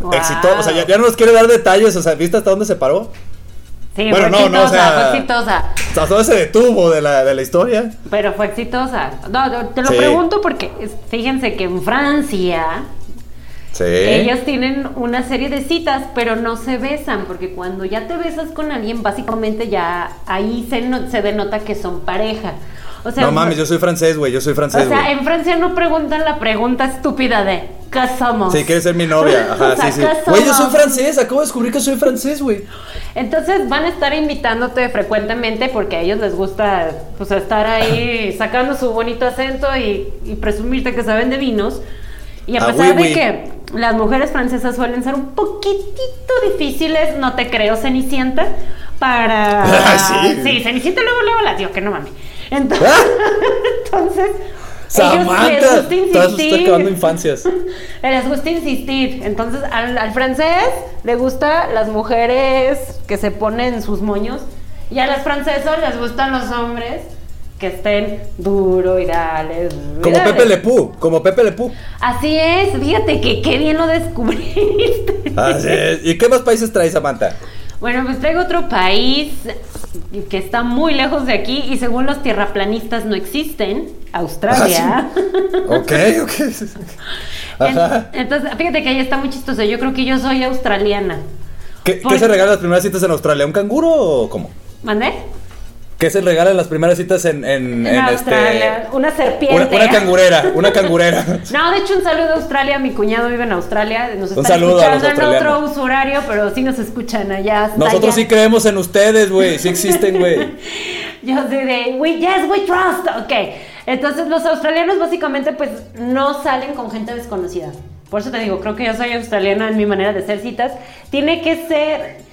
Wow. Exitoso. O sea, ya, ya no nos quiere dar detalles. O sea, ¿viste hasta dónde se paró? Sí, Bueno, fue no, no, o exitosa, sea- fue exitosa. Hasta dónde se detuvo de la, de la historia. Pero fue exitosa. No, te lo Sí. pregunto porque fíjense que en Francia Sí. ellos tienen una serie de citas, pero no se besan, porque cuando ya te besas con alguien, básicamente ya ahí se, no- se denota que son pareja. O sea, no mames, yo soy francés, güey. Yo soy francés, o sea, en Francia no preguntan la pregunta estúpida de ¿qué somos? Sí, quieres ser mi novia. Ajá, O sea, sí, sí. ¿qué Güey, yo soy francés. Acabo de descubrir que soy francés, güey. Entonces van a estar invitándote frecuentemente porque a ellos les gusta pues estar ahí sacando su bonito acento y, y presumirte que saben de vinos. Y a Ah, pesar oui, de oui. que las mujeres francesas suelen ser un poquitito difíciles, no te creo, Cenicienta, para... Ah, sí. Cenicienta luego, luego las digo, que no mames. Entonces, Ah. entonces ellos les Samantha. gusta insistir. acabando infancias. Les gusta insistir. Entonces, al, al francés le gusta las mujeres que se ponen sus moños. Y a las francesas les gustan los hombres que estén duro y dale. Como dale. Pepe Lepú. Como Pepe Lepú. Así es, fíjate que qué bien lo descubriste. Así es. ¿Y qué más países traes, Samantha? Bueno, pues traigo otro país que está muy lejos de aquí y según los tierraplanistas no existen, Australia. Ok, ok. En- Ajá. entonces, fíjate que ahí está muy chistoso. Yo creo que yo soy australiana. ¿Qué, qué se regala en las primeras citas en Australia? ¿Un canguro o cómo? ¿Mandé? ¿Qué se regala en las primeras citas en, en, En, en Australia. este. Una serpiente. Una, una cangurera, una cangurera. No, de hecho, un saludo a Australia. Mi cuñado vive en Australia. Nos Un están saludo a los escuchando en otro uso horario, pero sí nos escuchan allá. hasta Nosotros allá. sí creemos en ustedes, güey. Sí existen, güey. Yo soy de, we, yes, we trust. Ok. Entonces, los australianos básicamente, pues, no salen con gente desconocida. Por eso te digo, creo que yo soy australiana en mi manera de hacer citas. Tiene que ser.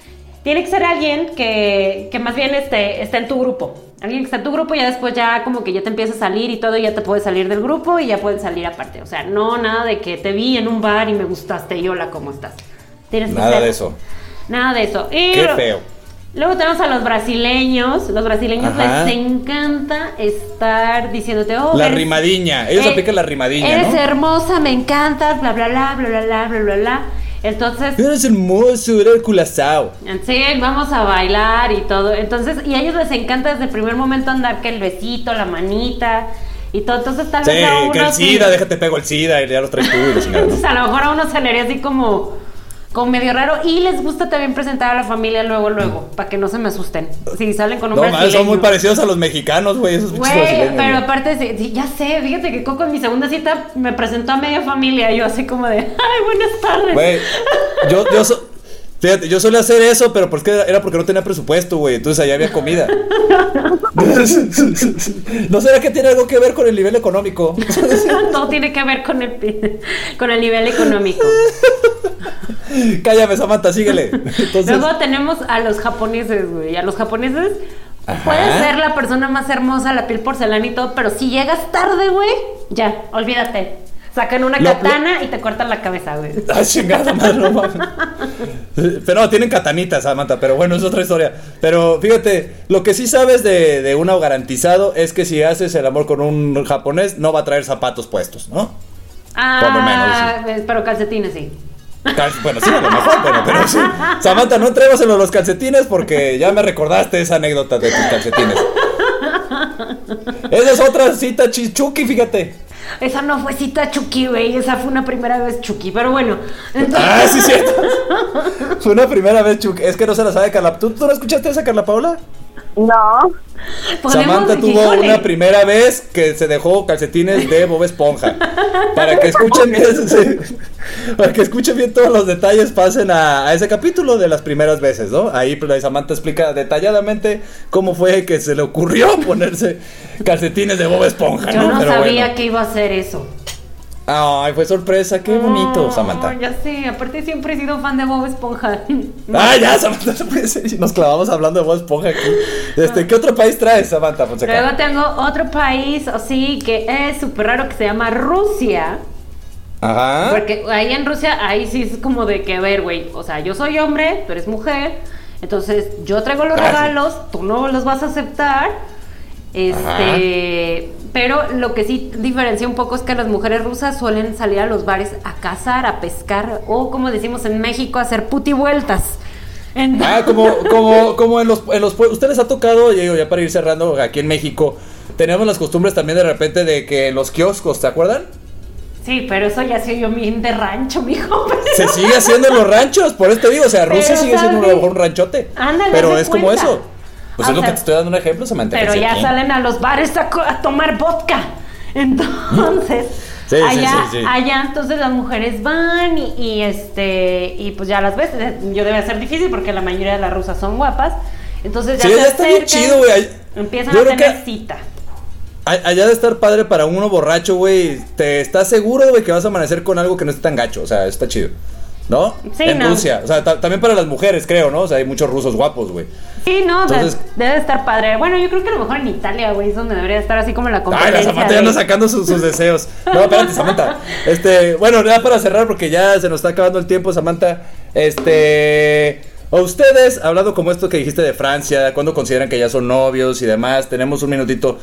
Tiene que ser alguien que, que más bien esté, esté en tu grupo. Alguien que está en tu grupo y ya después ya como que ya te empieza a salir y todo y ya te puedes salir del grupo y ya pueden salir aparte. O sea, no nada de que te vi en un bar y me gustaste y hola, ¿cómo estás? Tienes que Nada ser- de eso. Nada de eso. Y Qué feo. Luego tenemos a los brasileños. Los brasileños Ajá. les encanta estar diciéndote, oh, La eres- rimadilla. Ellos eh, aplican la rimadilla, Eres ¿no? hermosa, me encantas, bla, bla, bla, bla, bla, bla, bla, bla, bla. Entonces, Eres hermoso, eres el culazao. sí, vamos a bailar y todo. Entonces, y a ellos les encanta desde el primer momento andar que el besito, la manita y todo. Entonces, tal Sí, vez a uno que el sí- SIDA, déjate pego el SIDA y ya los traes tú. Entonces, a lo mejor a uno se le haría así como, como medio raro y les gusta también presentar a la familia luego, luego, para que no se me asusten. Si salen con un No, son muy parecidos a los mexicanos, güey. Esos Güey, pero aparte, sí, sí, ya sé, fíjate que Coco en mi segunda cita me presentó a media familia. Yo así como de, ay, buenas tardes. Güey, yo, yo, so- fíjate, yo solía hacer eso, pero porque era, era porque no tenía presupuesto, güey. Entonces allá había comida. ¿No será que tiene algo que ver con el nivel económico? Todo tiene que ver con el, con el nivel económico. Cállame, Samantha, síguele. Entonces, Luego tenemos a los japoneses, güey. A los japoneses Ajá. puedes ser la persona más hermosa, la piel porcelana y todo, pero si llegas tarde, güey, ya, olvídate. Sacan una Lo- katana y te cortan la cabeza, güey. Ay, chingada madre, no mames. Pero no, tienen catanitas, Samantha, pero bueno, es otra historia. Pero fíjate, lo que sí sabes de, de uno garantizado es que si haces el amor con un japonés, no va a traer zapatos puestos, ¿no? Por lo Ah, pero calcetines sí. Cal- Bueno, sí, a lo mejor, pero, pero sí. Samantha, no entremos en los calcetines porque ya me recordaste esa anécdota de tus calcetines. Esa es otra cita chichuki, fíjate. Esa no fue cita Chucky, güey. Esa fue una primera vez Chucky. Pero bueno. Ah, sí, cierto. Fue una primera vez, Chuck. Es que no se la sabe Carla. ¿Tú, tú no escuchaste esa, Carla Paula? No. Samantha tuvo híjole. una primera vez que se dejó calcetines de Bob Esponja. Para que escuchen bien, sí, para que escuchen bien todos los detalles, pasen a, a ese capítulo de las primeras veces, ¿no? Ahí pues, Samantha explica detalladamente cómo fue que se le ocurrió ponerse calcetines de Bob Esponja. Yo no Pero sabía bueno. que iba a hacer eso. Ay, fue sorpresa, qué bonito, Oh, Samantha. Ya sé, aparte siempre he sido fan de Bob Esponja. Ah, ya, Samantha. Nos clavamos hablando de Bob Esponja aquí. Este, ¿Qué otro país traes, Samantha Fonseca? Luego tengo otro país así que es súper raro que se llama Rusia. Ajá. Porque ahí en Rusia, ahí sí es como de que, ver, güey, o sea, yo soy hombre, tú eres mujer, entonces yo traigo los Ah, regalos, tú no los vas a aceptar. Este, pero lo que sí diferencia un poco es que las mujeres rusas suelen salir a los bares a cazar, a pescar o como decimos en México, a hacer puti vueltas. Entonces- Ah, como, como, como en los, en los pue- ¿Ustedes les ha tocado, y digo, ya para ir cerrando, aquí en México, tenemos las costumbres también de repente de que los kioscos, ¿se acuerdan? Sí, pero eso ya soy yo bien de rancho, mijo. Se sigue haciendo en los ranchos, por eso te digo, o sea, Rusia Pero, sigue siendo a lo ¿sabes? mejor un ranchote. Ándale, pero es como eso. Pues O es lo sea, que te estoy dando un ejemplo, Samantha. Pero que ya salen a los bares a, tomar vodka. Entonces, Sí, allá, sí, sí. allá entonces las mujeres van y, y, este y pues ya las ves. Yo debe ser difícil porque la mayoría de las rusas son guapas. Entonces ya Sí, se ya está bien chido, güey. Empiezan yo a tener que- cita. Allá de estar padre para uno borracho, güey, te estás seguro, güey, que vas a amanecer con algo que no esté tan gacho, o sea, está chido. ¿No? Sí, en no. Rusia, o sea, ta- también para las mujeres, creo, ¿no? O sea, hay muchos rusos guapos, güey. Sí, no, de- Entonces- debe estar padre. Bueno, yo creo que a lo mejor en Italia, güey, es donde debería estar así como la Ay, competencia. la Samantha ya anda sacando sus, sus deseos. No, espérate, Samantha. Este, bueno, ya para cerrar, porque ya se nos está acabando el tiempo, Samantha. Este. A ustedes, hablando como esto que dijiste de Francia, ¿cuándo consideran que ya son novios y demás? Tenemos un minutito.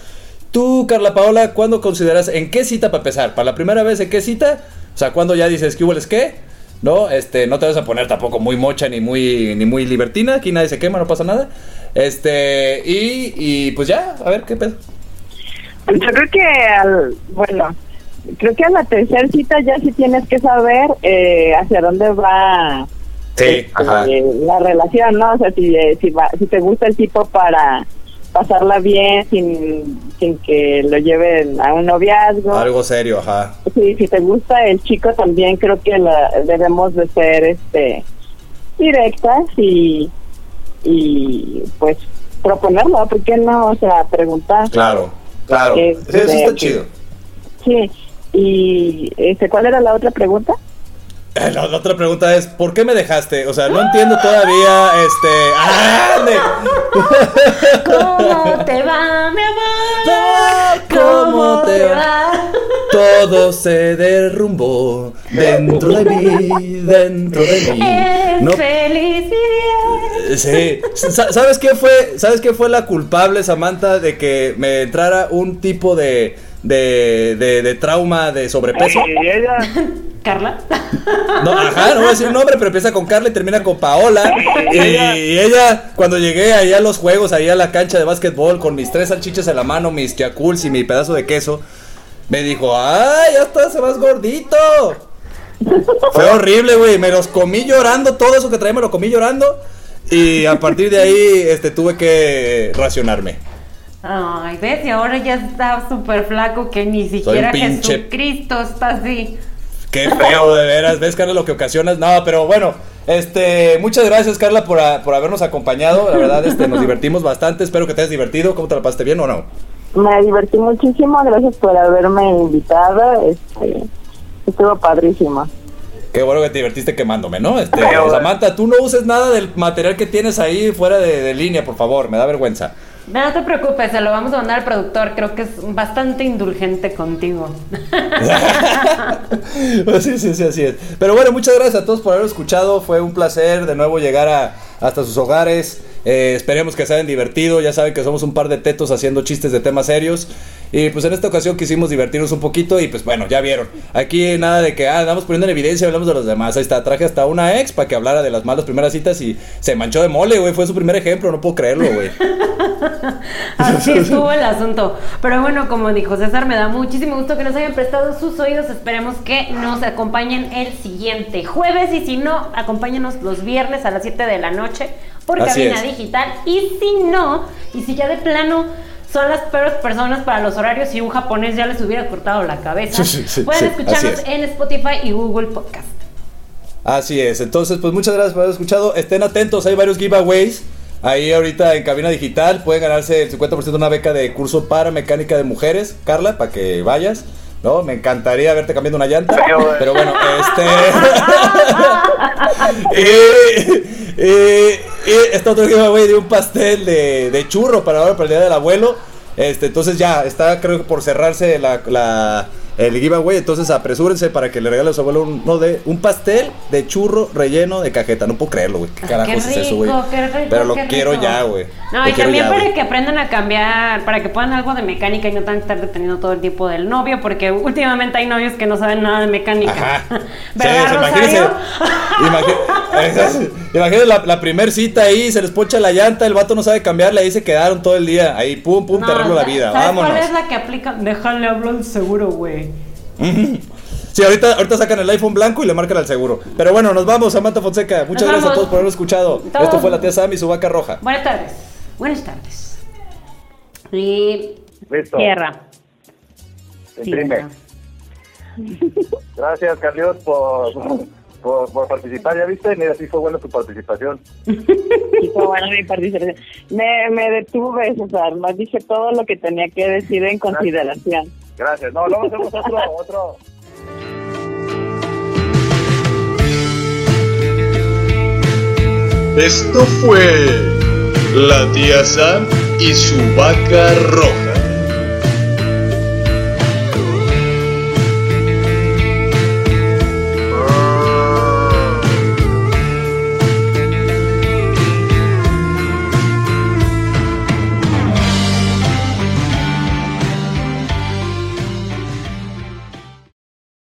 Tú, Carla Paola, ¿cuándo consideras, en qué cita para empezar? ¿Para la primera vez en qué cita? O sea, ¿cuándo ya dices, ¿qué hubo qué? ¿No? Este, no te vas a poner tampoco muy mocha ni muy, ni muy libertina. Aquí nadie se quema, no pasa nada. Este, y, y pues ya, a ver qué pedo. Yo creo que, al, bueno, creo que a la tercera cita ya sí tienes que saber eh, hacia dónde va Sí, eh, la relación, ¿no? O sea, si, eh, si, va- si te gusta el tipo para pasarla bien sin, sin que lo lleven a un noviazgo. Algo serio, ajá. Sí, si te gusta el chico también creo que la, debemos de ser este directas y, y pues proponerlo, ¿por qué no? O sea, preguntar. Claro, claro. Eso está chido. Sí, y este, ¿cuál era la otra pregunta? Eh, La, la otra pregunta es, ¿por qué me dejaste? O sea, no entiendo todavía, este... ¡Ande! ¿Cómo te va, mi amor? ¿Cómo te va? Todo se derrumbó dentro de mí, dentro de mí. No, felicidad. sí. Sa- ¿Sabes qué fue? ¿Sabes qué fue la culpable, Samantha, de que me entrara un tipo de, de, de, de trauma de sobrepeso? Carla. No, ajá, no voy a decir nombre, pero empieza con Carla y termina con Paola. Y, y ella, cuando llegué ahí a los juegos, ahí a la cancha de básquetbol, con mis tres salchichas en la mano, mis yakults y mi pedazo de queso, me dijo, ¡ay, ya estás más gordito! Fue horrible, güey. Me los comí llorando. Todo eso que traía me lo comí llorando. Y a partir de ahí este, tuve que racionarme. Ay, ves, y ahora ya está súper flaco que ni siquiera pinche... Jesucristo está así. Qué feo, de veras. ¿Ves, Carla, lo que ocasionas? No, pero bueno, este, muchas gracias, Carla, por, por habernos acompañado. La verdad, este, nos divertimos bastante. Espero que te hayas divertido. ¿Cómo te la pasaste bien o no? Me divertí muchísimo. Gracias por haberme invitado. Este, estuvo padrísimo. Qué bueno que te divertiste quemándome, ¿no? Este, Samantha, tú no uses nada del material que tienes ahí fuera de, línea, por favor, me da vergüenza. No te preocupes, se lo vamos a mandar al productor, creo que es bastante indulgente contigo. sí, sí, sí, así es. Pero bueno, muchas gracias a todos por haber escuchado, fue un placer de nuevo llegar a, hasta sus hogares. Eh, esperemos que se hayan divertido. Ya saben que somos un par de tetos haciendo chistes de temas serios. Y pues en esta ocasión quisimos divertirnos un poquito. Y pues bueno, ya vieron. Aquí nada de que ah, andamos poniendo en evidencia, hablamos de los demás. Ahí está, traje hasta una ex para que hablara de las malas primeras citas. Y se manchó de mole, güey. Fue su primer ejemplo, no puedo creerlo, güey. Así estuvo el asunto. Pero bueno, como dijo César, me da muchísimo gusto que nos hayan prestado sus oídos. Esperemos que nos acompañen el siguiente jueves. Y si no, acompáñenos los viernes a las 7 de la noche por cabina digital. Y si no, y si ya de plano son las peores personas para los horarios y un japonés ya les hubiera cortado la cabeza, pueden escucharnos en Spotify y Google Podcast. Así es, entonces pues muchas gracias por haber escuchado. Estén atentos, hay varios giveaways. Ahí ahorita en cabina digital pueden ganarse el 50% de una beca de curso para mecánica de mujeres, Carla, para que vayas. ¿no? Me encantaría verte cambiando una llanta. Pero, bueno, este. y, y, está otro giveaway de un pastel de, de churro para ahora, para el día del abuelo. Este, entonces ya está, creo que por cerrarse la, la el giveaway. Entonces apresúrense para que le regale a su abuelo un, de, un pastel de churro relleno de cajeta. No puedo creerlo, güey. ¿Qué carajos es eso, güey? Pero lo quiero ya, güey. No, y también para que aprendan a cambiar, para que puedan algo de mecánica y no tengan que estar deteniendo todo el tiempo del novio, porque últimamente hay novios que no saben nada de mecánica. ¿Verdad, sí, Rosario? Imagínense, la, la primer cita ahí, se les pocha la llanta, el vato no sabe cambiarla, ahí se quedaron todo el día. Ahí, pum, pum, te arreglo la vida. Vámonos. ¿Cuál es la que aplica? Déjale hablo el seguro, güey. Sí, ahorita, ahorita sacan el iPhone blanco y le marcan al seguro. Pero bueno, nos vamos, Samantha Fonseca. Muchas gracias a todos por haberlo escuchado. Esto fue la tía Sam y su vaca roja. Buenas tardes. Buenas tardes. Y. Tierra. Gracias, Carlios, por, por, participar. ¿Ya viste? Mira, sí fue buena tu participación. Sí fue buena mi participación. Me, me detuve, César. Más dije todo lo que tenía que decir en consideración. Gracias. No, luego hacemos otro, otro. Esto fue la tía Sam y su vaca roja.